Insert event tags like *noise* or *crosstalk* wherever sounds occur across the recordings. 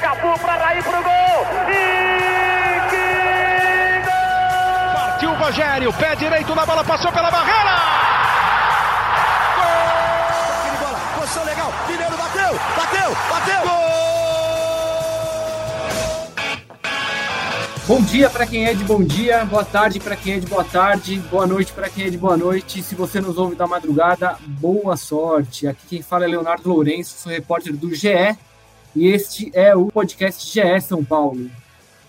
Cafu para Raí pro gol. E que gol! Partiu o Rogério, pé direito na bola, passou pela barreira. Gol! bola, posição legal. Mineiro bateu, bateu, bateu. Gol! Bom dia para quem é de bom dia, boa tarde para quem é de boa tarde, boa noite para quem é de boa noite. Se você nos ouve da madrugada, boa sorte. Aqui quem fala é Leonardo Lourenço, sou repórter do GE e este é o podcast GE São Paulo.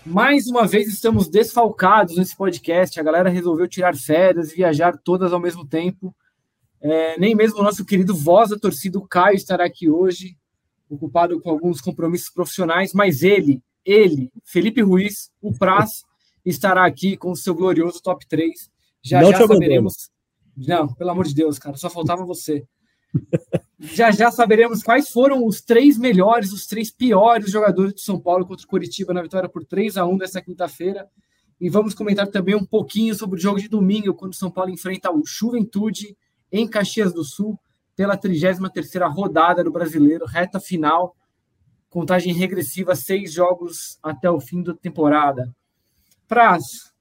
Mais uma vez estamos desfalcados nesse podcast. A galera resolveu tirar férias e viajar todas ao mesmo tempo. É, nem mesmo o nosso querido voz da torcida, o Caio, estará aqui hoje, ocupado com alguns compromissos profissionais, mas ele, ele, Felipe Ruiz, o Praz, estará aqui com o seu glorioso top 3. Já Não já saberemos. Não, pelo amor de Deus, cara, só faltava você. Já já saberemos quais foram os três melhores, os três piores jogadores do São Paulo contra o Curitiba na vitória por 3 a 1 dessa quinta-feira. E vamos comentar também um pouquinho sobre o jogo de domingo, quando o São Paulo enfrenta o Juventude em Caxias do Sul pela 33ª rodada do Brasileiro, reta final, contagem regressiva, seis jogos até o fim da temporada. Praz,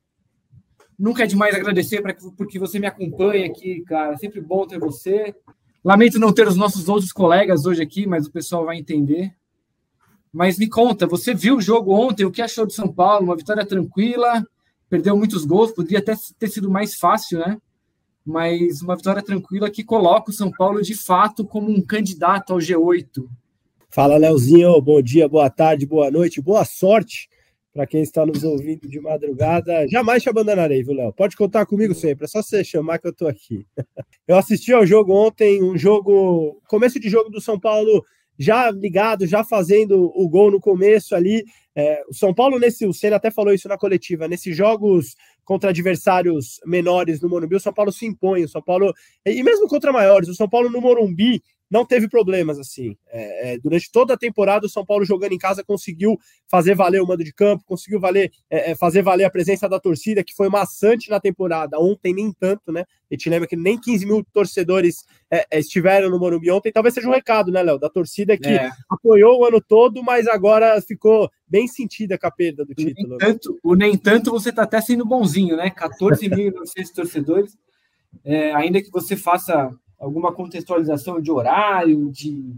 nunca é demais agradecer pra, porque você me acompanha aqui, cara. Sempre bom ter você. Lamento não ter os nossos outros colegas hoje aqui, mas o pessoal vai entender. Mas me conta, você viu o jogo ontem? O que achou do São Paulo? Uma vitória tranquila, perdeu muitos gols, poderia até ter sido mais fácil, né? Mas uma vitória tranquila que coloca o São Paulo de fato como um candidato ao G8. Fala, Leozinho. Bom dia, boa tarde, boa noite, boa sorte para quem está nos ouvindo de madrugada. Jamais te abandonarei, viu, Léo? Pode contar comigo sempre, é só você chamar que eu estou aqui. *laughs* Eu assisti ao jogo ontem, um jogo, começo de jogo do São Paulo já ligado, já fazendo o gol no começo ali. É, o São Paulo, nesse, o Senna até falou isso na coletiva, nesses jogos contra adversários menores no Morumbi, o São Paulo se impõe, o São Paulo, e mesmo contra maiores, o São Paulo no Morumbi não teve problemas assim. É, é, durante toda a temporada, o São Paulo jogando em casa conseguiu fazer valer o mando de campo, conseguiu valer, é, é fazer valer a presença da torcida, que foi maçante na temporada. Ontem, nem tanto, né? A gente lembra que nem 15 mil torcedores é, é, estiveram no Morumbi ontem. Talvez seja um recado, né, Léo? Da torcida que apoiou o ano todo, mas agora ficou bem sentida com a perda do título. Nem tanto, o nem tanto você está até sendo bonzinho, né? 14.900 torcedores. ainda que você faça alguma contextualização de horário, de,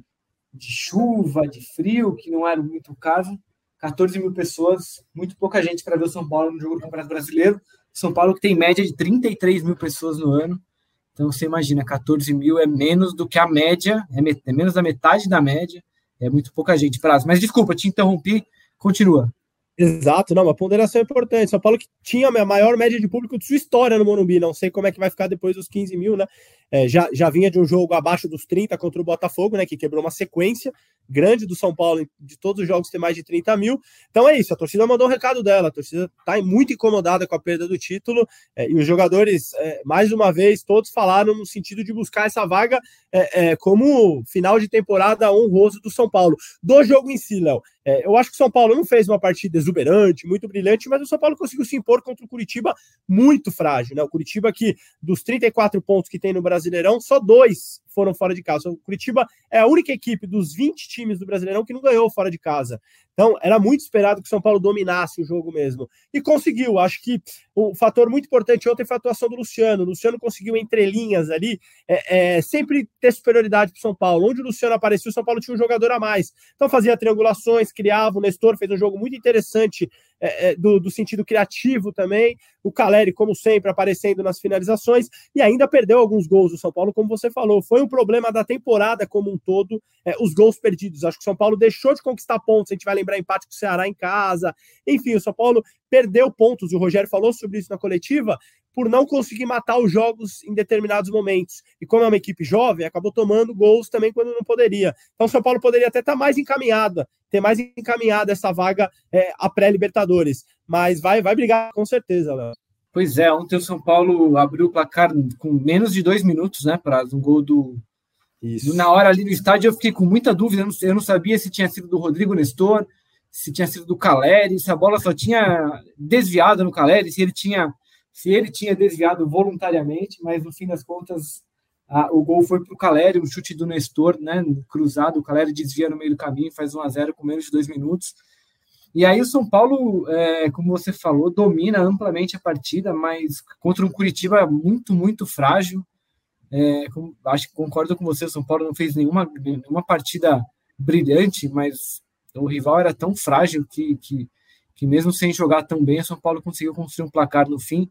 de chuva, de frio, que não era muito o caso. 14 mil pessoas, muito pouca gente para ver o São Paulo no jogo do Campeonato Brasileiro. São Paulo que tem média de 33 mil pessoas no ano. Então você imagina, 14 mil é menos do que a média, é, é menos da metade da média, é muito pouca gente. Prazo. Mas desculpa, te interrompi, continua. Exato, não, uma ponderação importante. São Paulo que tinha a maior média de público de sua história no Morumbi, não sei como é que vai ficar depois dos 15 mil, né? É, já, já vinha de um jogo abaixo dos 30 contra o Botafogo, né? Que quebrou uma sequência grande do São Paulo de todos os jogos ter mais de 30 mil. Então é isso, a torcida mandou o um recado dela, a torcida está muito incomodada com a perda do título, é, e os jogadores, é, mais uma vez, todos falaram no sentido de buscar essa vaga é, é, como final de temporada honroso do São Paulo. Do jogo em si, Léo, é, eu acho que o São Paulo não fez uma partida exuberante, muito brilhante, mas o São Paulo conseguiu se impor contra o Curitiba muito frágil. Né? O Curitiba, que dos 34 pontos que tem no Brasileirão, só dois foram fora de casa. O Curitiba é a única equipe dos 20 times do Brasileirão que não ganhou fora de casa. Então, era muito esperado que o São Paulo dominasse o jogo mesmo. E conseguiu. Acho que o fator muito importante ontem foi a atuação do Luciano. O Luciano conseguiu, entre linhas ali, é, é, sempre ter superioridade para São Paulo. Onde o Luciano apareceu, o São Paulo tinha um jogador a mais. Então, fazia triangulações, criava. O Nestor fez um jogo muito interessante é, é, do, do, sentido criativo também. O Caleri, como sempre, aparecendo nas finalizações e ainda perdeu alguns gols do São Paulo, como você falou. Foi um problema da temporada como um todo, é, os gols perdidos. Acho que o São Paulo deixou de conquistar pontos. A gente vai lembrar empate com o Ceará em casa. Enfim, o São Paulo perdeu pontos. O Rogério falou sobre isso na coletiva por não conseguir matar os jogos em determinados momentos. E como é uma equipe jovem, acabou tomando gols também quando não poderia. Então, o São Paulo poderia até estar mais encaminhada, ter mais encaminhada essa vaga é, a pré-Libertadores. Mas vai, vai brigar com certeza, Léo. Pois é, ontem o São Paulo abriu o placar com menos de dois minutos, né, para um gol do. Isso. Na hora ali no estádio eu fiquei com muita dúvida, eu não, eu não sabia se tinha sido do Rodrigo Nestor, se tinha sido do Caleri, se a bola só tinha desviado no Caleri, se ele tinha se ele tinha desviado voluntariamente, mas no fim das contas A, o gol foi para o Caleri, um chute do Nestor, né? Cruzado, o Caleri desvia no meio do caminho, faz 1 a 0 com menos de dois minutos. E aí o São Paulo, é, como você falou, domina amplamente a partida, mas contra um Curitiba muito, muito frágil. É, com, acho que concordo com você, o São Paulo não fez nenhuma, nenhuma partida brilhante, mas o rival era tão frágil que, que, que mesmo sem jogar tão bem, o São Paulo conseguiu construir um placar no fim.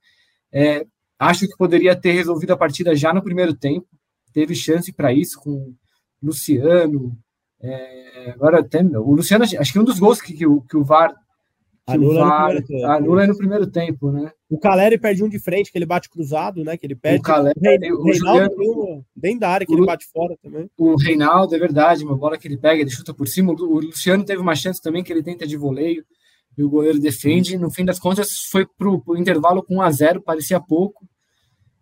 É, acho que poderia ter resolvido a partida já no primeiro tempo, teve chance para isso com Luciano, é, agora até o Luciano, acho que um dos gols que, que, o, que o VAR, que anula, o VAR no tempo, anula no primeiro tempo, né? O Caleri perde um de frente, que ele bate cruzado, né? Que ele perde. O, Caleri, o, o Reinaldo Juliano, bem da área, que o, ele bate fora também. O Reinaldo, é verdade, uma bola que ele pega, ele chuta por cima. O Luciano teve uma chance também que ele tenta de voleio e o goleiro defende. No fim das contas, foi para o intervalo com 1 a 0 parecia pouco.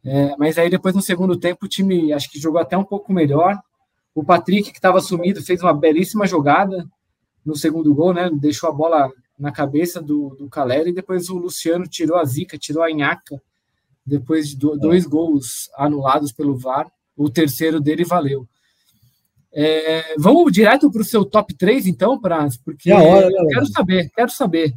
É, mas aí depois no segundo tempo o time acho que jogou até um pouco melhor. O Patrick, que estava sumido, fez uma belíssima jogada no segundo gol, né? Deixou a bola na cabeça do, do Caleri e depois o Luciano tirou a zica, tirou a nhaca, depois de do, dois gols anulados pelo VAR. O terceiro dele valeu. É, vamos direto para o seu top 3, então, pra, porque hora, né, quero saber, quero saber.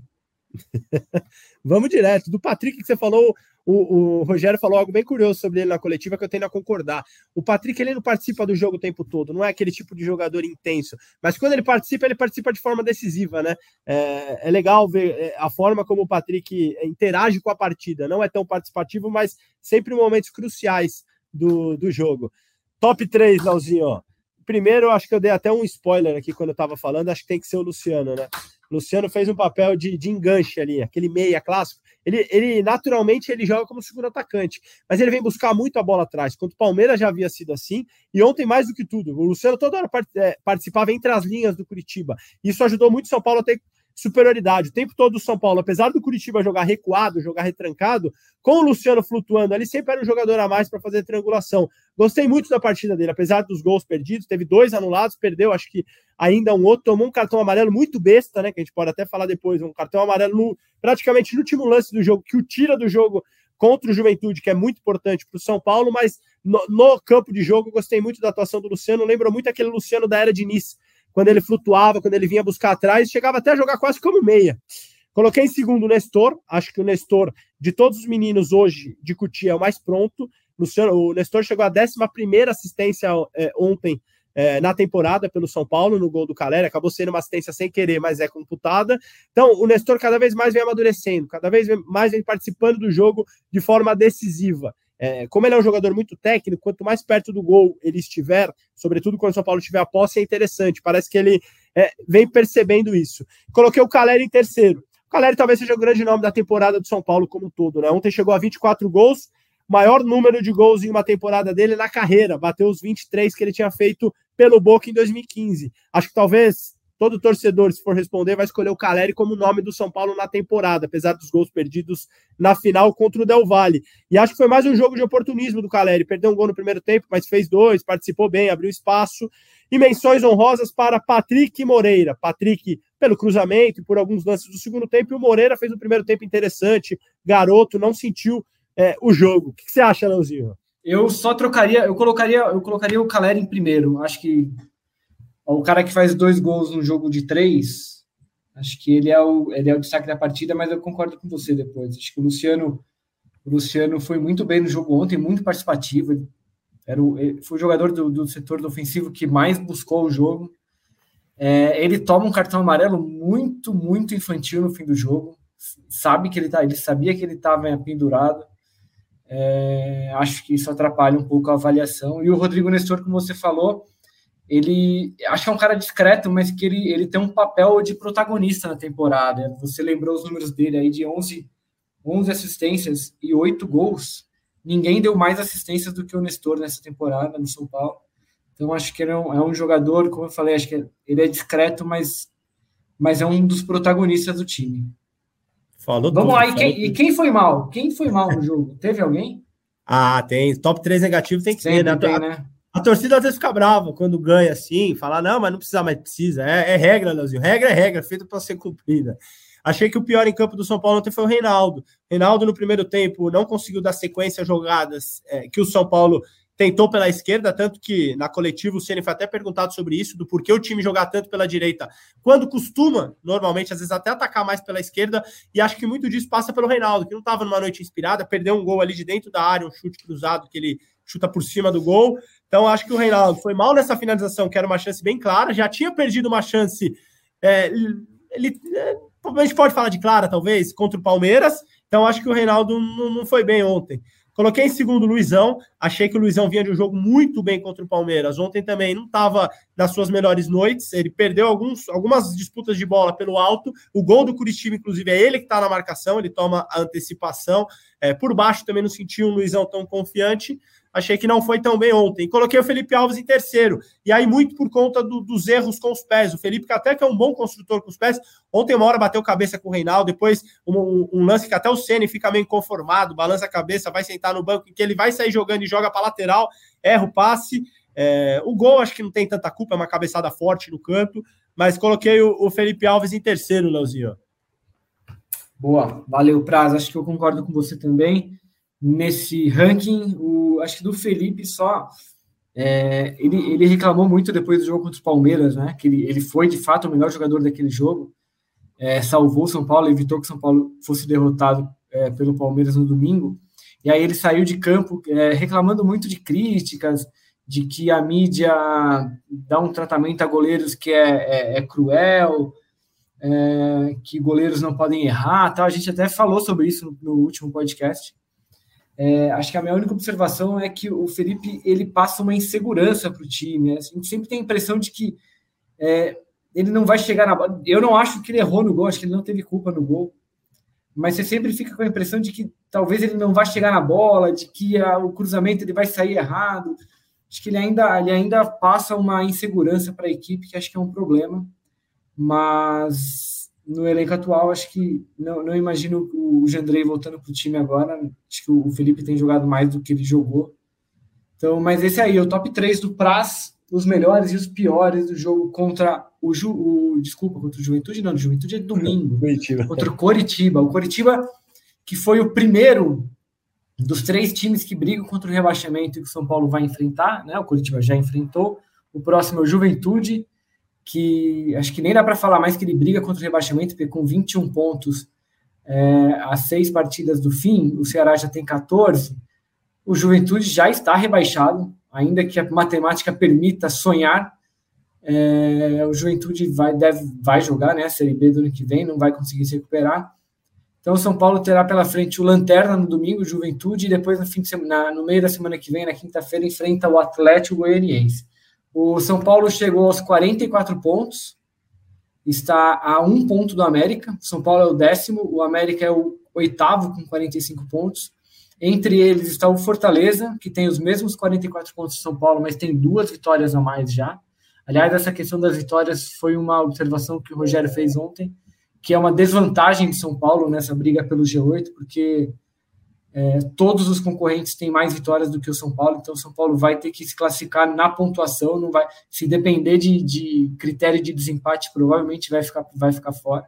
*laughs* vamos direto. Do Patrick que você falou, o, o, Rogério falou algo bem curioso sobre ele na coletiva que eu tenho a concordar. O Patrick ele não participa do jogo o tempo todo, não é aquele tipo de jogador intenso, mas quando ele participa, ele participa de forma decisiva, né? É, é legal ver é, a forma como o Patrick interage com a partida. Não é tão participativo, mas sempre em momentos cruciais do, do jogo. Top 3, Lauzinho. Primeiro, acho que eu dei até um spoiler aqui quando eu estava falando, acho que tem que ser o Luciano, né? Luciano fez um papel de, de enganche ali, aquele meia clássico. Ele, ele naturalmente ele joga como segundo atacante, mas ele vem buscar muito a bola atrás. Quando o Palmeiras já havia sido assim, e ontem mais do que tudo, o Luciano toda hora é, participava entre as linhas do Curitiba. Isso ajudou muito o São Paulo a ter superioridade. O tempo todo do São Paulo, apesar do Curitiba jogar recuado, jogar retrancado, com o Luciano flutuando ali, sempre era um jogador a mais para fazer triangulação. Gostei muito da partida dele, apesar dos gols perdidos, teve dois anulados, perdeu, acho que ainda um outro, tomou um cartão amarelo muito besta, né? Que a gente pode até falar depois, um cartão amarelo no, praticamente no último lance do jogo, que o tira do jogo contra o Juventude, que é muito importante para o São Paulo, mas no, no, campo de jogo gostei muito da atuação do Luciano, lembra muito aquele Luciano da era de Nice, quando ele flutuava, quando ele vinha buscar atrás, chegava até a jogar quase como meia. Coloquei em segundo o Nestor, acho que o Nestor, de todos os meninos hoje de Cutia, é o mais pronto. O Nestor chegou à 11 assistência é, ontem é, na temporada pelo São Paulo, no gol do Caleri, acabou sendo uma assistência sem querer, mas é computada. Então, o Nestor cada vez mais vem amadurecendo, cada vez mais vem participando do jogo de forma decisiva. É, como ele é um jogador muito técnico, quanto mais perto do gol ele estiver, sobretudo quando o São Paulo tiver a posse, é interessante. Parece que ele é, vem percebendo isso. Coloquei o Caleri em terceiro. O Caleri talvez seja o grande nome da temporada do São Paulo como um todo. Né? Ontem chegou a 24 gols, maior número de gols em uma temporada dele na carreira, bateu os 23 que ele tinha feito pelo Boca em 2015. Acho que talvez todo torcedor, se for responder, vai escolher o Caleri como nome do São Paulo na temporada, apesar dos gols perdidos na final contra o Del Valle. E acho que foi mais um jogo de oportunismo do Caleri. Perdeu um gol no primeiro tempo, mas fez dois, participou bem, abriu espaço. E menções honrosas para Patrick Moreira. Patrick pelo cruzamento e por alguns lances do segundo tempo, e o Moreira fez um primeiro tempo interessante, garoto, não sentiu é, o jogo. O que você acha, Leozinho? Eu só trocaria, eu colocaria, eu colocaria o Caleri em primeiro. Acho que o cara que faz dois gols no jogo de três, acho que ele é o, ele é o destaque da partida, mas eu concordo com você depois. Acho que o Luciano, o Luciano foi muito bem no jogo ontem, muito participativo. Era o, foi o jogador do, do setor do ofensivo que mais buscou o jogo. É, ele toma um cartão amarelo muito, muito infantil no fim do jogo. Sabe que ele tá, ele sabia que ele estava pendurado. É, acho que isso atrapalha um pouco a avaliação. E o Rodrigo Nestor, como você falou, ele acho que é um cara discreto, mas que ele, ele tem um papel de protagonista na temporada. Você lembrou os números dele aí de 11, 11 assistências e 8 gols. Ninguém deu mais assistências do que o Nestor nessa temporada no São Paulo. Então acho que ele é um, é um jogador, como eu falei, acho que ele é discreto, mas, mas é um dos protagonistas do time. Falou Vamos tudo, lá, e quem, e quem, foi mal? Quem foi mal no jogo? Teve alguém? Ah, tem. Top 3 negativo tem que Sempre ter, né? Tem, né? A torcida às vezes fica brava quando ganha assim, falar, não, mas não precisa, mas precisa. É, é regra, Leozinho. Regra é regra, feita para ser cumprida. Achei que o pior em campo do São Paulo ontem foi o Reinaldo. Reinaldo, no primeiro tempo, não conseguiu dar sequência a jogadas é, que o São Paulo tentou pela esquerda, tanto que na coletiva o Ceni foi até perguntado sobre isso, do porquê o time jogar tanto pela direita, quando costuma, normalmente, às vezes até atacar mais pela esquerda, e acho que muito disso passa pelo Reinaldo, que não estava numa noite inspirada, perdeu um gol ali de dentro da área, um chute cruzado que ele chuta por cima do gol. Então, acho que o Reinaldo foi mal nessa finalização, que era uma chance bem clara, já tinha perdido uma chance. É, ele, é, a gente pode falar de clara, talvez, contra o Palmeiras. Então, acho que o Reinaldo não, não foi bem ontem. Coloquei em segundo o Luizão. Achei que o Luizão vinha de um jogo muito bem contra o Palmeiras. Ontem também não estava nas suas melhores noites. Ele perdeu alguns, algumas disputas de bola pelo alto. O gol do Curitiba, inclusive, é ele que está na marcação. Ele toma a antecipação. É, por baixo também não sentiu um Luizão tão confiante achei que não foi tão bem ontem. Coloquei o Felipe Alves em terceiro, e aí muito por conta do, dos erros com os pés. O Felipe, que até que é um bom construtor com os pés, ontem uma hora bateu cabeça com o Reinaldo, depois um, um, lance que até o Ceni fica meio conformado, balança a cabeça, vai sentar no banco, que ele vai sair jogando e joga para lateral, erra o passe. É, o gol acho que não tem tanta culpa, é uma cabeçada forte no canto, mas coloquei o, o Felipe Alves em terceiro, Leozinho. Boa, valeu, Praz. Acho que eu concordo com você também nesse ranking. O, acho que do Felipe só. É, ele, ele reclamou muito depois do jogo contra o Palmeiras, né? Que ele, ele foi de fato o melhor jogador daquele jogo. É, salvou São Paulo, evitou que São Paulo fosse derrotado é, pelo Palmeiras no domingo. E aí ele saiu de campo é, reclamando muito de críticas, de que a mídia dá um tratamento a goleiros que é, é, é cruel, é, que goleiros não podem errar. Tal. A gente até falou sobre isso no, no último podcast. É, acho que a minha única observação é que o Felipe ele passa uma insegurança para o time. A gente sempre tem a impressão de que é, ele não vai chegar na bola. Eu não acho que ele errou no gol, acho que ele não teve culpa no gol. Mas você sempre fica com a impressão de que talvez ele não vai chegar na bola, de que a, o cruzamento ele vai sair errado. Acho que ele ainda, ele ainda passa uma insegurança para a equipe, que acho que é um problema. Mas no elenco atual, acho que não, não imagino o Jandrei voltando para o time agora. Acho que o Felipe tem jogado mais do que ele jogou. Então, mas esse aí, o top 3 do Praz, os melhores e os piores do jogo contra o, Ju, o desculpa, contra o Juventude, não, o Juventude é domingo. Curitiba. Contra o Coritiba. O Coritiba, que foi o primeiro dos três times que brigam contra o rebaixamento e que o São Paulo vai enfrentar, né? O Coritiba já enfrentou. O próximo é o Juventude que acho que nem dá para falar mais que ele briga contra o rebaixamento, porque com 21 pontos é, a seis partidas do fim, o Ceará já tem 14, o Juventude já está rebaixado, ainda que a matemática permita sonhar. É, o Juventude vai, deve, vai jogar né, a Série B do ano que vem, não vai conseguir se recuperar. Então, o São Paulo terá pela frente o Lanterna no domingo, Juventude, e depois no, fim de semana, no meio da semana que vem, na quinta-feira, enfrenta o Atlético Goianiense. O São Paulo chegou aos 44 pontos, está a um ponto do América. São Paulo é o décimo, o América é o oitavo com 45 pontos. Entre eles está o Fortaleza, que tem os mesmos 44 pontos do São Paulo, mas tem duas vitórias a mais já. Aliás, essa questão das vitórias foi uma observação que o Rogério fez ontem, que é uma desvantagem de São Paulo nessa briga pelo G8, porque é, todos os concorrentes têm mais vitórias do que o São Paulo, então o São Paulo vai ter que se classificar na pontuação, não vai se depender de, de critério de desempate, provavelmente vai ficar, vai ficar fora.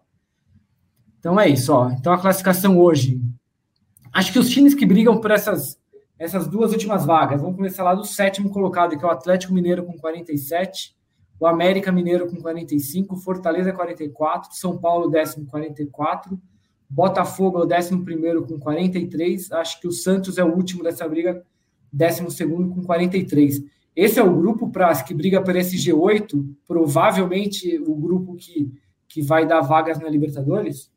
Então é isso, ó. Então a classificação hoje. Acho que os times que brigam por essas, essas duas últimas vagas, vamos começar lá do sétimo colocado, que é o Atlético Mineiro com 47, o América Mineiro com 45, Fortaleza 44, São Paulo décimo 44, Botafogo é o 11 com 43. Acho que o Santos é o último dessa briga, 12 com 43. Esse é o grupo Praz que briga por esse G8, provavelmente o grupo que, que vai dar vagas na Libertadores?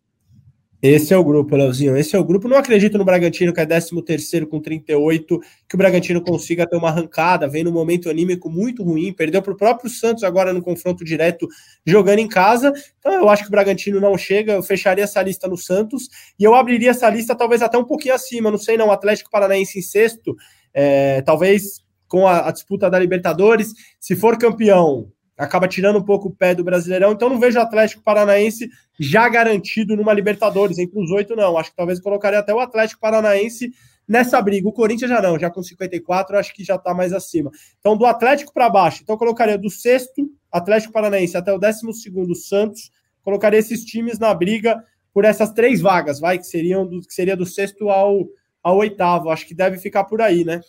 Esse é o grupo, Leozinho. Esse é o grupo. Não acredito no Bragantino, que é 13 com 38, que o Bragantino consiga ter uma arrancada. Vem num momento anímico muito ruim. Perdeu para o próprio Santos agora no confronto direto, jogando em casa. Então eu acho que o Bragantino não chega. Eu fecharia essa lista no Santos e eu abriria essa lista talvez até um pouquinho acima. Não sei, não. Atlético Paranaense em sexto. É, talvez com a, a disputa da Libertadores. Se for campeão, acaba tirando um pouco o pé do Brasileirão, então não vejo o Atlético Paranaense já garantido numa Libertadores, entre os oito não, acho que talvez colocaria até o Atlético Paranaense nessa briga, o Corinthians já não, já com 54, acho que já está mais acima. Então do Atlético para baixo, então colocaria do sexto Atlético Paranaense até o décimo segundo Santos, colocaria esses times na briga por essas três vagas, vai, que seriam do, que seria do sexto ao, ao oitavo, acho que deve ficar por aí, né?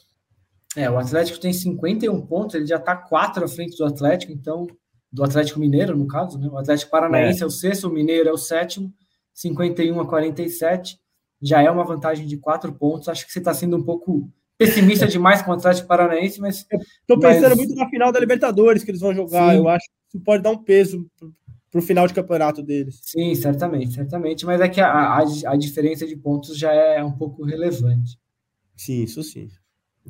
É, o Atlético tem 51 pontos, ele já está quatro à frente do Atlético, então, do Atlético Mineiro, no caso, né? O Atlético Paranaense é, é o sexto, o Mineiro é o sétimo, 51 a 47, já é uma vantagem de quatro pontos. Acho que você está sendo um pouco pessimista *laughs* demais com o Atlético Paranaense, mas. Estou pensando mas... muito na final da Libertadores que eles vão jogar. Sim. Eu acho que isso pode dar um peso para o final de campeonato deles. Sim, certamente, certamente. Mas é que a, a, a diferença de pontos já é um pouco relevante. Sim, isso sim.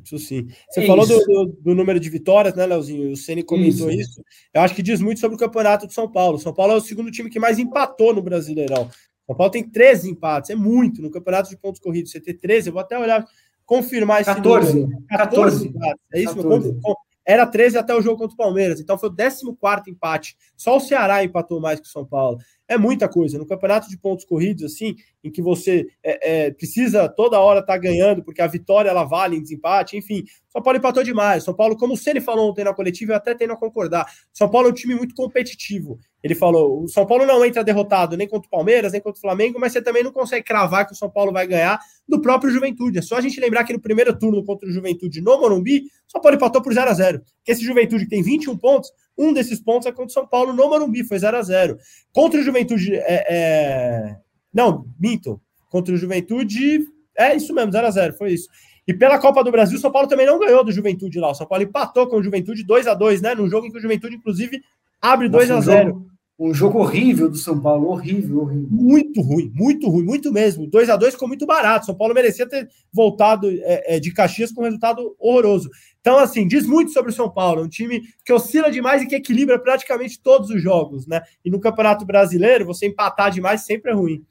Isso sim. Você é falou do, do, do, número de vitórias, né, Leozinho? O Ceni comentou isso. isso. Eu acho que diz muito sobre o campeonato de São Paulo. São Paulo é o segundo time que mais empatou no Brasileirão. São Paulo tem 13 empates, é muito. No campeonato de pontos corridos, você ter 13, eu vou até olhar, confirmar esse 14. Número. 14, 14 empates. É isso? 14. Era 13 até o jogo contra o Palmeiras, então foi o 14 empate. Só o Ceará empatou mais que o São Paulo é muita coisa. No campeonato de pontos corridos, assim, em que você é, é, precisa toda hora estar tá ganhando, porque a vitória ela vale em desempate, enfim. São Paulo empatou demais. São Paulo, como o Ceni falou ontem na coletiva, eu até tenho a concordar. São Paulo é um time muito competitivo. Ele falou: o São Paulo não entra derrotado nem contra o Palmeiras, nem contra o Flamengo, mas você também não consegue cravar que o São Paulo vai ganhar do próprio Juventude. É só a gente lembrar que no primeiro turno contra o Juventude no Morumbi, o São Paulo empatou por 0 a 0 Que esse Juventude que tem 21 pontos, um desses pontos é contra o São Paulo no Morumbi, foi 0 a 0 Contra o Juventude. É, é... Não, minto. Contra o Juventude. É isso mesmo, 0 a 0 foi isso. E pela Copa do Brasil, o São Paulo também não ganhou do Juventude lá. O São Paulo empatou com o Juventude 2 a 2 né? Num jogo em que o Juventude, inclusive, abre 2 a 0 um jogo horrível do São Paulo, horrível, horrível. Muito ruim, muito ruim, muito mesmo. 2 a 2 ficou muito barato. São Paulo merecia ter voltado é, é, de Caxias com um resultado horroroso. Então, assim, diz muito sobre o São Paulo. É um time que oscila demais e que equilibra praticamente todos os jogos, né? E no Campeonato Brasileiro, você empatar demais sempre é ruim.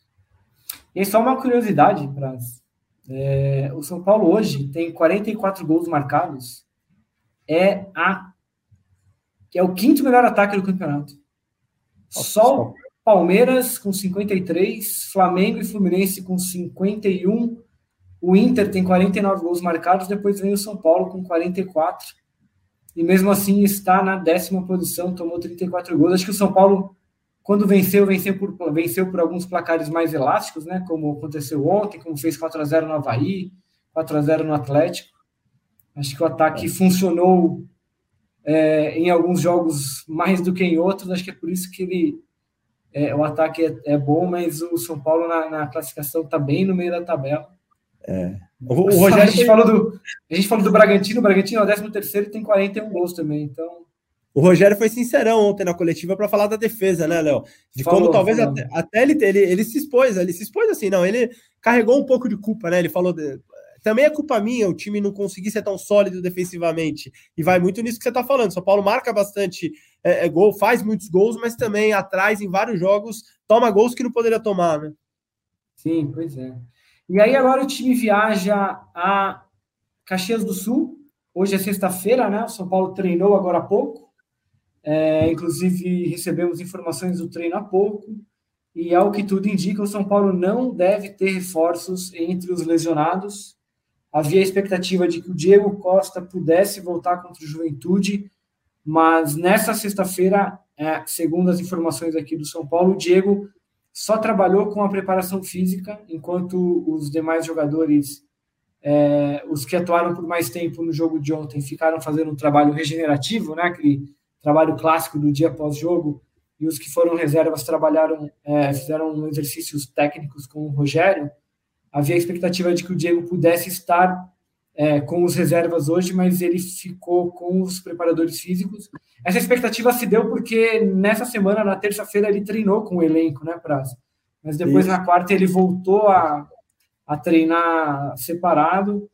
E só uma curiosidade, Praz. É, o São Paulo hoje tem 44 gols marcados. É a é o quinto melhor ataque do campeonato. Só Palmeiras com 53, Flamengo e Fluminense com 51, o Inter tem 49 gols marcados, depois vem o São Paulo com 44. E mesmo assim está na décima posição, tomou 34 gols. Acho que o São Paulo, quando venceu, venceu por, venceu por alguns placares mais elásticos, né? Como aconteceu ontem, como fez 4 a 0 no Havaí, 4 a 0 no Atlético. Acho que o ataque funcionou é, em alguns jogos mais do que em outros. Acho que é por isso que ele, é, o ataque é, é, bom, mas o São Paulo na, na classificação está bem no meio da tabela. É. O, o Rogério, a gente, falou do, a gente falou do Bragantino, o Bragantino é o 13 terceiro e tem 41 gols também, então... O Rogério foi sincerão ontem na coletiva para falar da defesa, né, Léo? De falou, como talvez até, até, ele, ele, ele se expôs, ele se expôs assim, não, ele carregou um pouco de culpa, né? Ele falou, de, também é culpa minha o time não conseguir ser tão sólido defensivamente. E vai muito nisso que você está falando. São Paulo marca bastante é, é, gol, faz muitos gols, mas também atrás, em vários jogos, toma gols que não poderia tomar, né? Sim, pois é. E aí agora o time viaja a Caxias do Sul. Hoje é sexta-feira, né? O São Paulo treinou agora há pouco. É, inclusive, recebemos informações do treino há pouco. E ao que tudo indica, o São Paulo não deve ter reforços entre os lesionados havia a expectativa de que o Diego Costa pudesse voltar contra o Juventude, mas nessa sexta-feira, é, segundo as informações aqui do São Paulo, o Diego só trabalhou com a preparação física, enquanto os demais jogadores, é, os que atuaram por mais tempo no jogo de ontem, ficaram fazendo um trabalho regenerativo, né, aquele trabalho clássico do dia após jogo, e os que foram reservas trabalharam, é, fizeram exercícios técnicos com o Rogério havia a expectativa de que o Diego pudesse estar é, com os reservas hoje, mas ele ficou com os preparadores físicos. Essa expectativa se deu porque nessa semana, na terça-feira, ele treinou com o elenco, né, Prazo? Mas depois, Isso. na quarta, ele voltou a, a treinar separado.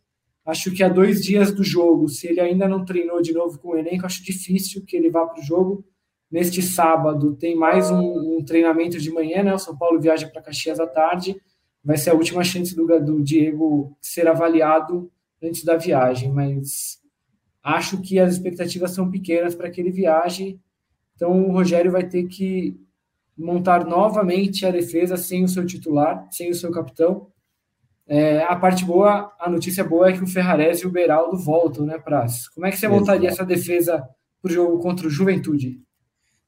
Acho que há dois dias do jogo, se ele ainda não treinou de novo com o elenco, acho difícil que ele vá para o jogo. Neste sábado tem mais um, um, treinamento de manhã, né? O São Paulo viaja para Caxias à tarde vai ser a última chance do, do Diego ser avaliado antes da viagem, mas acho que as expectativas são pequenas para que ele viaje, então o Rogério vai ter que montar novamente a defesa sem o seu titular, sem o seu capitão. É, a parte boa, a notícia boa é que o Ferrarese e o Beraldo voltam, né, Praz? Como é que você montaria essa defesa para o jogo contra o Juventude?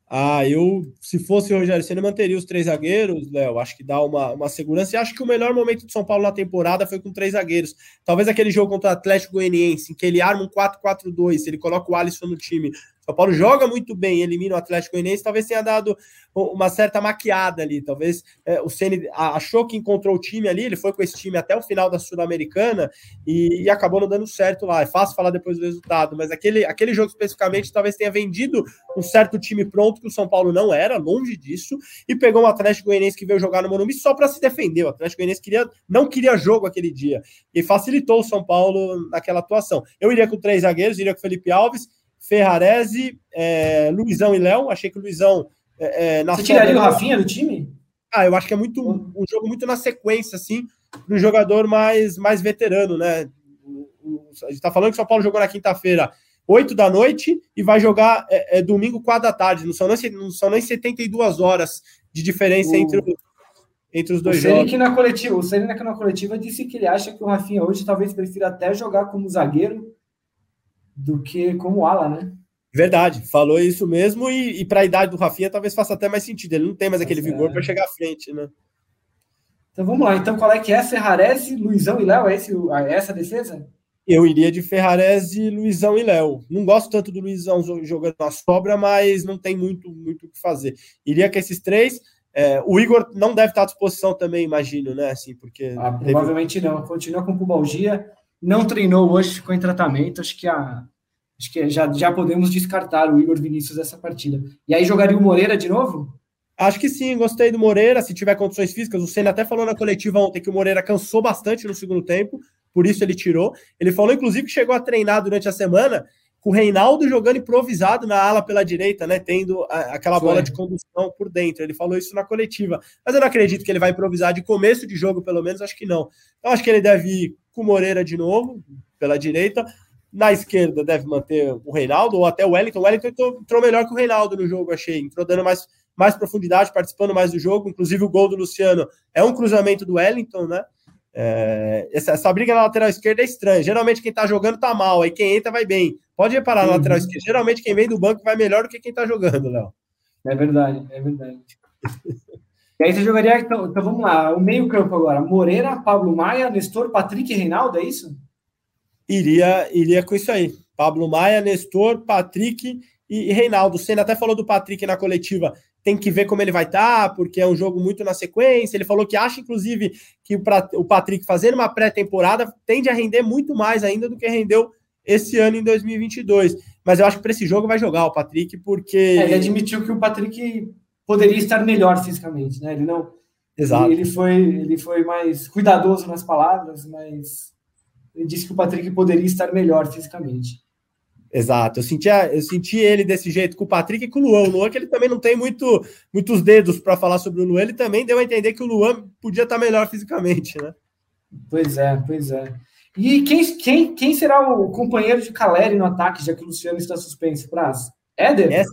Ah, eu, se fosse o Rogério Senna, manteria os três zagueiros, Léo. Acho que dá uma, uma segurança. E acho que o melhor momento de São Paulo na temporada foi com três zagueiros. Talvez aquele jogo contra o Atlético Goianiense, em que ele arma um 4-4-2, ele coloca o Alisson no time. São Paulo joga muito bem, elimina o Atlético Goianiense, talvez tenha dado uma certa maquiada ali. Talvez é, o Ceni achou que encontrou o time ali, ele foi com esse time até o final da Sul-Americana e, e, acabou não dando certo lá. É fácil falar depois do resultado, mas aquele, aquele jogo especificamente talvez tenha vendido um certo time pronto que o São Paulo não era, longe disso, e pegou um Atlético Goianiense que veio jogar no Morumbi só para se defender. O Atlético Goianiense queria, não queria jogo aquele dia e facilitou o São Paulo naquela atuação. Eu iria com três zagueiros, iria com Felipe Alves Ferrarese, é, Luizão e Léo. Achei que o Luizão. É, é na Você tiraria o Rafinha do time? Ah, eu acho que é muito um jogo muito na sequência, assim, para um jogador mais, mais veterano, né? a gente tá falando que o São Paulo jogou na quinta-feira, 8 da noite, e vai jogar é, é, domingo, 4 da tarde. Não são, nem, não são nem 72 horas de diferença o... entre, entre os dois o jogos. Que na coletiva, o Serena que na coletiva disse que ele acha que o Rafinha hoje talvez prefira até jogar como zagueiro do que como ala, né? Verdade, falou isso mesmo, e, e para a idade do Rafinha talvez faça até mais sentido. Ele não tem mais aquele vigor é. para chegar à frente, né? Então vamos lá. Então qual é que é? Ferrarese, Luizão e Léo? É esse, essa defesa? Eu iria de Ferrarese, Luizão e Léo. Não gosto tanto do Luizão jogando na sobra, mas não tem muito muito o que fazer. Iria com esses três. É, o Igor não deve estar à disposição também, imagino, né? Assim, porque ah, provavelmente teve... não. Continua com pubalgia não treinou hoje, ficou em tratamento. Acho que a, acho que já, já podemos descartar o Igor Vinícius dessa partida. E aí jogaria o Moreira de novo? Acho que sim, gostei do Moreira, se tiver condições físicas. O Senna até falou na coletiva ontem que o Moreira cansou bastante no segundo tempo, por isso ele tirou. Ele falou, inclusive, que chegou a treinar durante a semana com o Reinaldo jogando improvisado na ala pela direita, né? Tendo a, aquela Foi. bola de condução por dentro. Ele falou isso na coletiva. Mas eu não acredito que ele vai improvisar de começo de jogo, pelo menos, acho que não. Então, acho que ele deve ir com o Moreira de novo, pela direita. Na esquerda deve manter o Reinaldo, ou até o Wellington. O Wellington entrou, entrou melhor que o Reinaldo no jogo, achei. Entrou dando mais, mais profundidade, participando mais do jogo. Inclusive, o gol do Luciano é um cruzamento do Wellington, né? É, essa, essa, briga na lateral esquerda é estranha. Geralmente quem tá jogando tá mal, aí quem entra vai bem. Pode reparar na lateral esquerda. Geralmente quem vem do banco vai melhor do que quem tá jogando, Léo. É verdade, é verdade. E aí você jogaria, então, então vamos lá, o meio-campo agora: Moreira, Pablo Maia, Nestor, Patrick e Reinaldo, é isso? Iria, iria com isso aí. Pablo Maia, Nestor, Patrick e, e Reinaldo. O Senna até falou do Patrick na coletiva. Tem que ver como ele vai estar, tá, porque é um jogo muito na sequência. Ele falou que acha, inclusive, que o Patrick fazendo uma pré-temporada tende a render muito mais ainda do que rendeu esse ano em 2022. Mas eu acho que para esse jogo vai jogar o Patrick, porque. É, ele admitiu que o Patrick poderia estar melhor fisicamente, né? Ele não. Exato. Ele foi, ele foi mais cuidadoso nas palavras, mas ele disse que o Patrick poderia estar melhor fisicamente. Exato, eu senti, eu senti ele desse jeito com o Patrick e com o Luan. O Luan, que ele também não tem muito, muitos dedos para falar sobre o Luan, ele também deu a entender que o Luan podia estar melhor fisicamente, né? Pois é, pois é. E quem, quem, quem será o companheiro de Caleri no ataque, já que o Luciano está suspenso, Praz? Éder? Essa,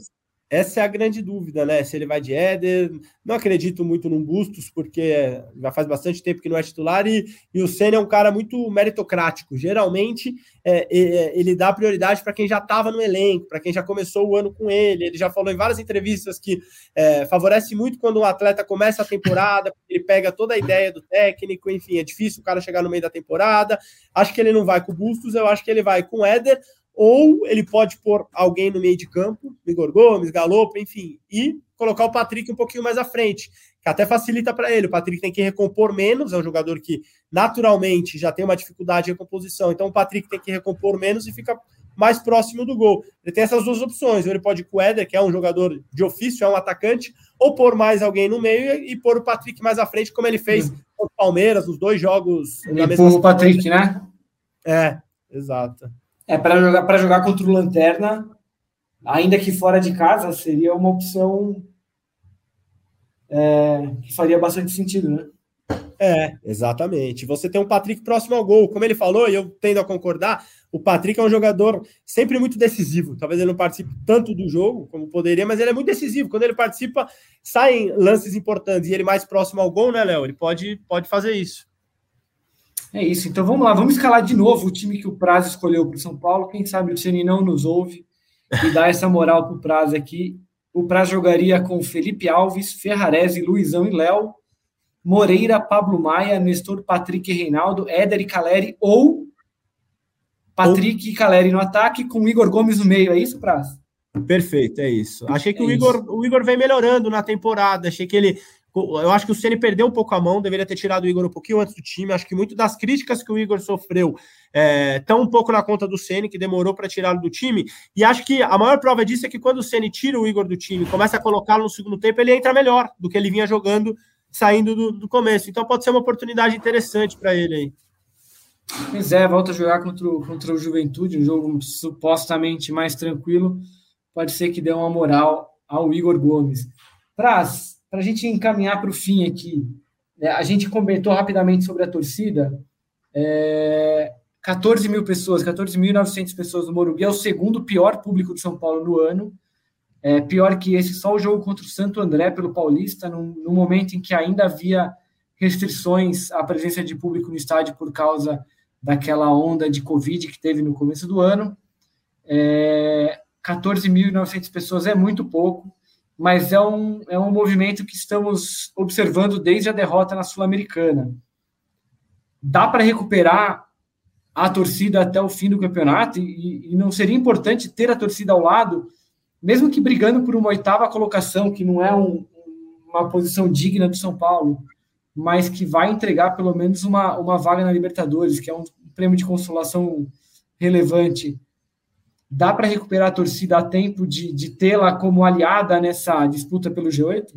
essa é a grande dúvida, né? Se ele vai de Éder. Não acredito muito num Bustos, porque já faz bastante tempo que não é titular, e, e o Senna é um cara muito meritocrático. Geralmente, é, é, ele dá prioridade para quem já estava no elenco, para quem já começou o ano com ele. Ele já falou em várias entrevistas que é, favorece muito quando um atleta começa a temporada, ele pega toda a ideia do técnico, enfim, é difícil o cara chegar no meio da temporada. Acho que ele não vai com o Bustos, eu acho que ele vai com o Éder ou ele pode pôr alguém no meio de campo, Igor Gomes, Galopo, enfim, e colocar o Patrick um pouquinho mais à frente, que até facilita para ele. O Patrick tem que recompor menos, é um jogador que naturalmente já tem uma dificuldade de recomposição, então o Patrick tem que recompor menos e fica mais próximo do gol. Ele tem essas duas opções, ou ele pode ir com o Éder, que é um jogador de ofício, é um atacante, ou pôr mais alguém no meio e pôr o Patrick mais à frente, como ele fez uhum. com o Palmeiras, nos dois jogos. Ele o Patrick, né? É, exato. É, para jogar, para jogar contra o Lanterna, ainda que fora de casa, seria uma opção é, que faria bastante sentido, né? É, exatamente. Você tem um Patrick próximo ao gol, como ele falou, e eu tendo a concordar, o Patrick é um jogador sempre muito decisivo. Talvez ele não participe tanto do jogo como poderia, mas ele é muito decisivo. Quando ele participa, saem lances importantes e ele mais próximo ao gol, né, Léo? Ele pode, pode fazer isso. É isso. Então vamos lá, vamos escalar de novo o time que o Prazo escolheu para o São Paulo. Quem sabe o Ceni não nos ouve e dá essa moral para o Prazo aqui o Praz jogaria com Felipe Alves, Ferrarese, Luizão e Léo, Moreira, Pablo Maia, Nestor, Patrick e Reinaldo, Éder e Caleri, ou Patrick ou... e Caleri no ataque, com Igor Gomes no meio. É isso, Praz? Perfeito, é isso. Achei que é o, Igor, o Igor vem melhorando na temporada. Achei que ele eu acho que o Ceni perdeu um pouco a mão, deveria ter tirado o Igor um pouquinho antes do time. Acho que muito das críticas que o Igor sofreu estão é, um pouco na conta do Ceni, que demorou para tirá-lo do time. E acho que a maior prova disso é que quando o Ceni tira o Igor do time, começa a colocá-lo no segundo tempo, ele entra melhor do que ele vinha jogando saindo do, do começo. Então pode ser uma oportunidade interessante para ele aí. Pois é, volta a jogar contra o, contra o Juventude, um jogo supostamente mais tranquilo. Pode ser que dê uma moral ao Igor Gomes. Traz, para a gente encaminhar para o fim aqui, né, a gente comentou rapidamente sobre a torcida. É, 14 mil pessoas, 14.900 pessoas no Morumbi, é o segundo pior público de São Paulo no ano. É, pior que esse, só o jogo contra o Santo André pelo Paulista, no, momento em que ainda havia restrições à presença de público no estádio por causa daquela onda de Covid que teve no começo do ano. É, 14.900 pessoas é muito pouco mas é um, é um movimento que estamos observando desde a derrota na Sul-Americana. Dá para recuperar a torcida até o fim do campeonato e, e, não seria importante ter a torcida ao lado, mesmo que brigando por uma oitava colocação, que não é um, uma posição digna do São Paulo, mas que vai entregar pelo menos uma, uma vaga na Libertadores, que é um prêmio de consolação relevante dá para recuperar a torcida a tempo de, de tê-la como aliada nessa disputa pelo G8?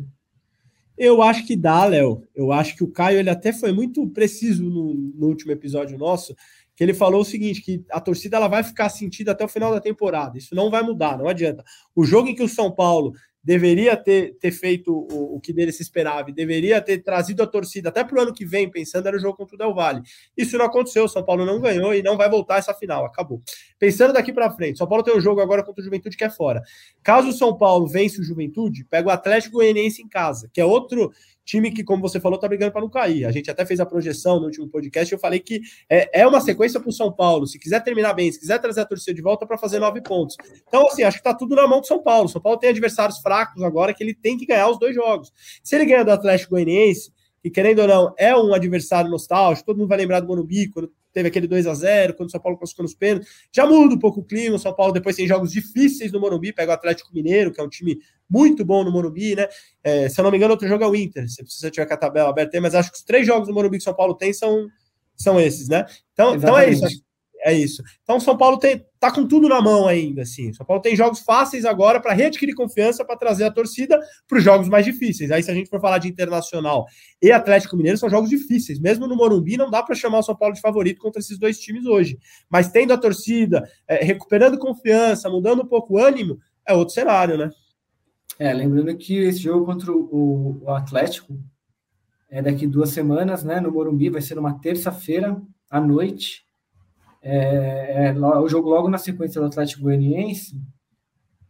Eu acho que dá, Léo. Eu acho que o Caio ele até foi muito preciso no, no, último episódio nosso, que ele falou o seguinte: que a torcida ela vai ficar sentida até o final da temporada. Isso não vai mudar, não adianta. O jogo em que o São Paulo deveria ter, ter feito o, o que dele se esperava e deveria ter trazido a torcida até para o ano que vem, pensando era o jogo contra o Del Valle. Isso não aconteceu, o São Paulo não ganhou e não vai voltar essa final, acabou. Pensando daqui para frente, São Paulo tem um jogo agora contra o Juventude que é fora. Caso o São Paulo vence o Juventude, pega o Atlético Goianiense em casa, que é outro time que, como você falou, tá brigando para não cair. A gente até fez a projeção no último podcast. Eu falei que é, é uma sequência para o São Paulo. Se quiser terminar bem, se quiser trazer a torcida de volta para fazer nove pontos. Então, assim, acho que tá tudo na mão do São Paulo. São Paulo tem adversários fracos agora que ele tem que ganhar os dois jogos. Se ele ganhar do Atlético Goianiense, que querendo ou não, é um adversário nostálgico, todo mundo vai lembrar do Morumbi, quando teve aquele 2 a 0 quando o São Paulo classificou nos pênaltis. Já muda um pouco o clima, o São Paulo depois tem jogos difíceis no Morumbi, pega o Atlético Mineiro, que é um time muito bom no Morumbi, né? É, se eu não me engano, outro jogo é o Inter, se você tiver com a tabela aberta, mas acho que os três jogos no Morumbi que o São Paulo tem são, são esses, né? Então, então é isso. É isso. Então, São Paulo tem, tá com tudo na mão ainda, assim. São Paulo tem jogos fáceis agora para readquirir confiança, para trazer a torcida para os jogos mais difíceis. Aí, se a gente for falar de Internacional e Atlético Mineiro, são jogos difíceis. Mesmo no Morumbi, não dá para chamar o São Paulo de favorito contra esses dois times hoje. Mas tendo a torcida, é, recuperando confiança, mudando um pouco o ânimo, é outro cenário, né? É, lembrando que esse jogo contra o, o Atlético é daqui duas semanas, né? No Morumbi, vai ser uma terça-feira à noite. É, é, o jogo logo na sequência do Atlético Goianiense,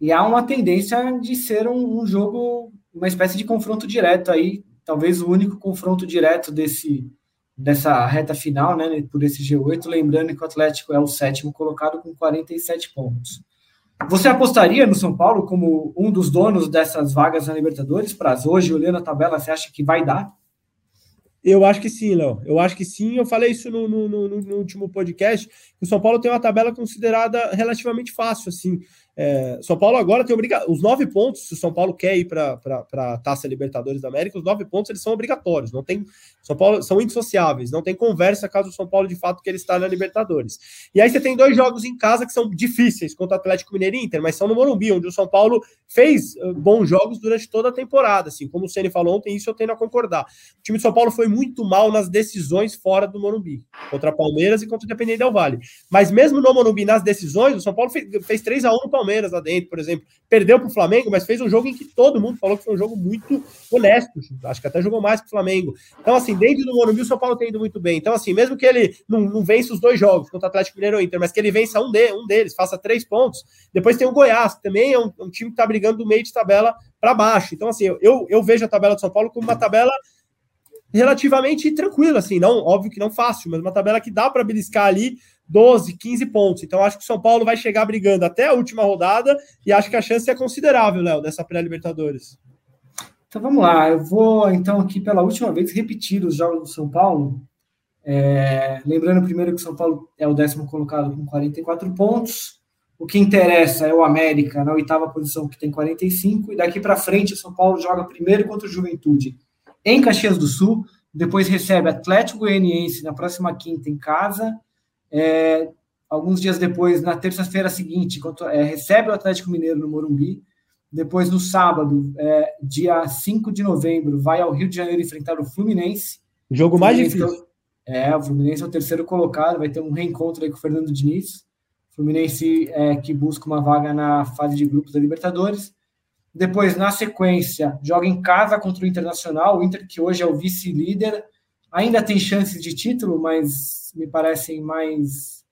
e há uma tendência de ser um, um, jogo, uma espécie de confronto direto aí, talvez o único confronto direto desse dessa reta final, né, por esse G8, lembrando que o Atlético é o sétimo colocado com 47 pontos. Você apostaria no São Paulo como um dos donos dessas vagas na Libertadores? Para hoje, olhando a tabela, você acha que vai dar? Eu acho que sim, Léo. Eu acho que sim. Eu falei isso no, no, no, no último podcast. o São Paulo tem uma tabela considerada relativamente fácil, assim. É, São Paulo agora tem obrigação. Os nove pontos, se o São Paulo quer ir para a Taça Libertadores da América, os nove pontos eles são obrigatórios. Não tem. São Paulo são indissociáveis. Não tem conversa caso o São Paulo de fato que ele está na Libertadores. E aí você tem dois jogos em casa que são difíceis contra o Atlético Mineiro e Inter, mas são no Morumbi, onde o São Paulo fez uh, bons jogos durante toda a temporada. Assim, como o Ceni falou ontem, isso eu tenho a concordar. O time de São Paulo foi muito mal nas decisões fora do Morumbi, contra Palmeiras e contra o Independente Del Vale. Mas mesmo no Morumbi, nas decisões, o São Paulo fez, fez 3 a 1 no Palmeiras. Palmeiras lá dentro, por exemplo. Perdeu para o Flamengo, mas fez um jogo em que todo mundo falou que foi um jogo muito honesto. Acho que até jogou mais que o Flamengo. Então, assim, dentro do Morumbi, o São Paulo tem ido muito bem. Então, assim, mesmo que ele não, não vença os dois jogos contra o Atlético Mineiro ou Inter, mas que ele vença um, de, um deles, faça três pontos. Depois tem o Goiás, que também é um, um time que está brigando do meio de tabela para baixo. Então, assim, eu, eu vejo a tabela do São Paulo como uma tabela relativamente tranquila, assim, não, óbvio que não fácil, mas uma tabela que dá para beliscar ali 12, 15 pontos. Então, acho que o São Paulo vai chegar brigando até a última rodada e acho que a chance é considerável, Léo, dessa pré-Libertadores. Então vamos lá, eu vou então aqui pela última vez repetir os jogos do São Paulo. É, lembrando primeiro que o São Paulo é o décimo colocado com 44 pontos. O que interessa é o América na oitava posição, que tem 45. E daqui para frente, o São Paulo joga primeiro contra o Juventude em Caxias do Sul. Depois recebe Atlético Goianiense na próxima quinta em casa. É, alguns dias depois, na terça-feira seguinte, é, recebe o Atlético Mineiro no Morumbi. Depois, no sábado, é, dia 5 de novembro, vai ao Rio de Janeiro enfrentar o Fluminense. jogo mais difícil. É, o Fluminense é o terceiro colocado, vai ter um reencontro aí com o Fernando Diniz. Fluminense é, que busca uma vaga na fase de grupos da Libertadores. Depois, na sequência, joga em casa contra o Internacional, o Inter que hoje é o vice-líder. Ainda tem chances de título, mas me parecem mais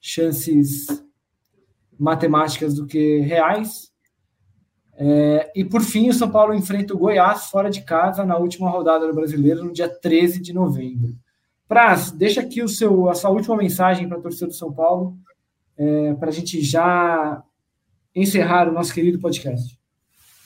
chances matemáticas do que reais. É, e por fim, o São Paulo enfrenta o Goiás fora de casa na última rodada do Brasileiro, no dia 13 de novembro. Praz, deixa aqui o seu, a sua última mensagem para a torcida do São Paulo, é, para a gente já encerrar o nosso querido podcast.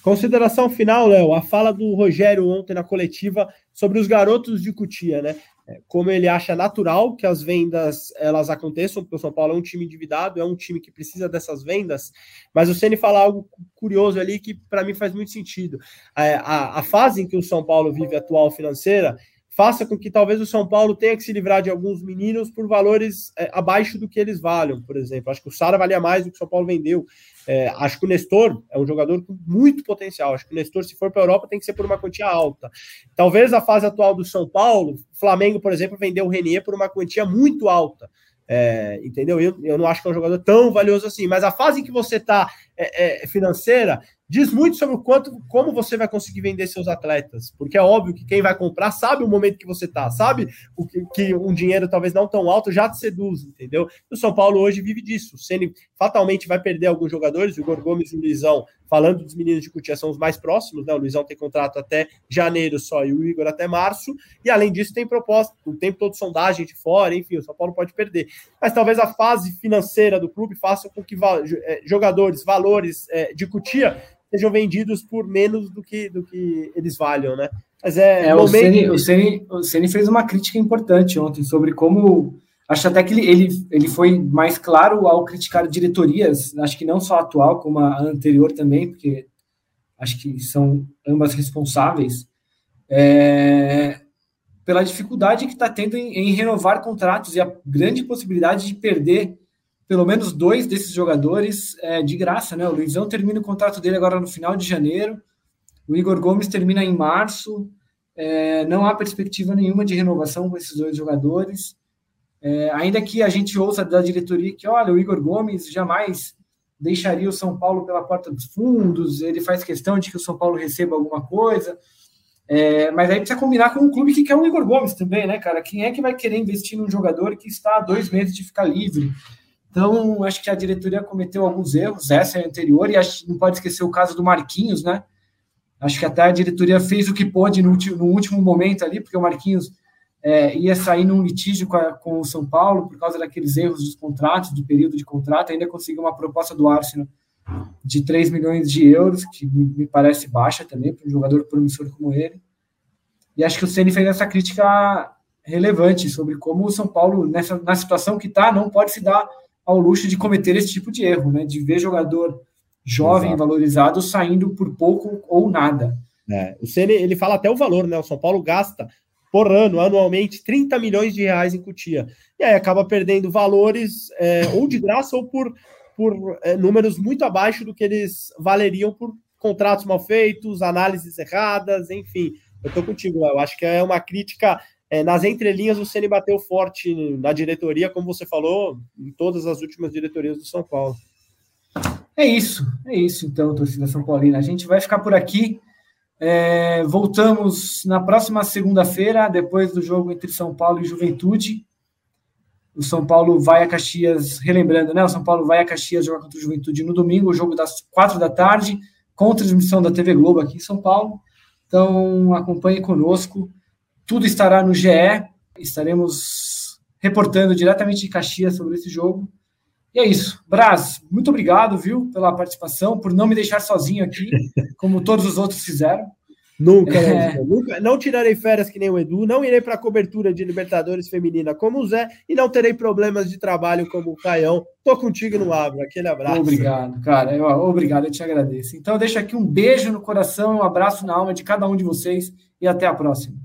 Consideração final, Léo, a fala do Rogério ontem na coletiva sobre os garotos de Cutia, né? É, como ele acha natural que as vendas elas aconteçam, porque o São Paulo é um time endividado, é um time que precisa dessas vendas, mas o Ceni fala algo curioso ali que para mim faz muito sentido. É, a, a fase em que o São Paulo vive atual financeira faça com que talvez o São Paulo tenha que se livrar de alguns meninos por valores é, abaixo do que eles valham, por exemplo. Acho que o Sara valia mais do que o São Paulo vendeu. É, acho que o Nestor é um jogador com muito potencial. Acho que o Nestor, se for para a Europa, tem que ser por uma quantia alta. Talvez a fase atual do São Paulo, Flamengo, por exemplo, vendeu o Renier por uma quantia muito alta. É, entendeu? Eu, eu não acho que é um jogador tão valioso assim, mas a fase em que você está é, é, financeira diz muito sobre o quanto, como você vai conseguir vender seus atletas, porque é óbvio que quem vai comprar sabe o momento que você tá, sabe o que, que um dinheiro talvez não tão alto já te seduz, entendeu? O São Paulo hoje vive disso. O Ceni fatalmente vai perder alguns jogadores, o Igor Gomes e o Luizão, falando dos meninos de Cutia, são os mais próximos, né? O Luizão tem contrato até janeiro só e o Igor até março, e além disso tem proposta, o tempo todo sondagem de fora, enfim, o São Paulo pode perder. Mas talvez a fase financeira do clube faça com que eh, jogadores, valores é, de Cutia sejam vendidos por menos do que, do que eles valham, né? Mas é, é o, Ceni, o, Ceni, o Ceni fez uma crítica importante ontem sobre como acho até que ele, ele, ele foi mais claro ao criticar diretorias, acho que não só a atual, como a anterior também, porque acho que são ambas responsáveis, é, pela dificuldade que está tendo em, em, renovar contratos e a grande possibilidade de perder pelo menos dois desses jogadores é, de graça, né? O Luizão termina o contrato dele agora no final de janeiro, o Igor Gomes termina em março, é, não há perspectiva nenhuma de renovação com esses dois jogadores. É, ainda que a gente ouça da diretoria que, olha, o Igor Gomes jamais deixaria o São Paulo pela porta dos fundos, ele faz questão de que o São Paulo receba alguma coisa. É, mas aí precisa combinar com um clube que quer o Igor Gomes também, né, cara? Quem é que vai querer investir num jogador que está há dois meses de ficar livre? Então, acho que a diretoria cometeu alguns erros, essa é a anterior, e acho, não pode esquecer o caso do Marquinhos, né? Acho que até a diretoria fez o que pôde no, no último momento ali, porque o Marquinhos é, ia sair num litígio com, a, com, o São Paulo por causa daqueles erros dos contratos, do período de contrato, ainda conseguiu uma proposta do Arsenal de 3 milhões de euros, que me parece baixa também para um jogador promissor como ele. E acho que o Ceni fez essa crítica relevante sobre como o São Paulo, nessa, na situação que está, não pode se dar ao luxo de cometer esse tipo de erro, né? De ver jogador jovem, Exato. valorizado, saindo por pouco ou nada. É, o Ceni, ele fala até o valor, né? O São Paulo gasta por ano, anualmente, 30 milhões de reais em Cutia. E aí acaba perdendo valores é, ou de graça ou por, por é, números muito abaixo do que eles valeriam por contratos mal feitos, análises erradas, enfim. Eu tô contigo, eu acho que é uma crítica é, nas entrelinhas, o Ceni bateu forte na diretoria, como você falou, em todas as últimas diretorias do São Paulo. É isso, é isso então, torcida São Paulina. A gente vai ficar por aqui. É, voltamos na próxima segunda-feira, depois do jogo entre São Paulo e Juventude. O São Paulo vai a Caxias, relembrando, né? O São Paulo vai a Caxias jogar contra o Juventude no domingo, o jogo das quatro da tarde, com transmissão da TV Globo aqui em São Paulo. Então acompanhe conosco. Tudo estará no GE. Estaremos reportando diretamente de Caxias sobre esse jogo. E é isso. Braz, muito obrigado, viu, pela participação, por não me deixar sozinho aqui, *laughs* como todos os outros fizeram. Nunca, é. nunca, não tirarei férias que nem o Edu, não irei para a cobertura de Libertadores feminina como o Zé e não terei problemas de trabalho como o Caião. Tô contigo no Abra, aquele abraço. Obrigado, cara, eu, obrigado, eu te agradeço. Então eu deixo aqui um beijo no coração, um abraço na alma de cada um de vocês e até a próxima.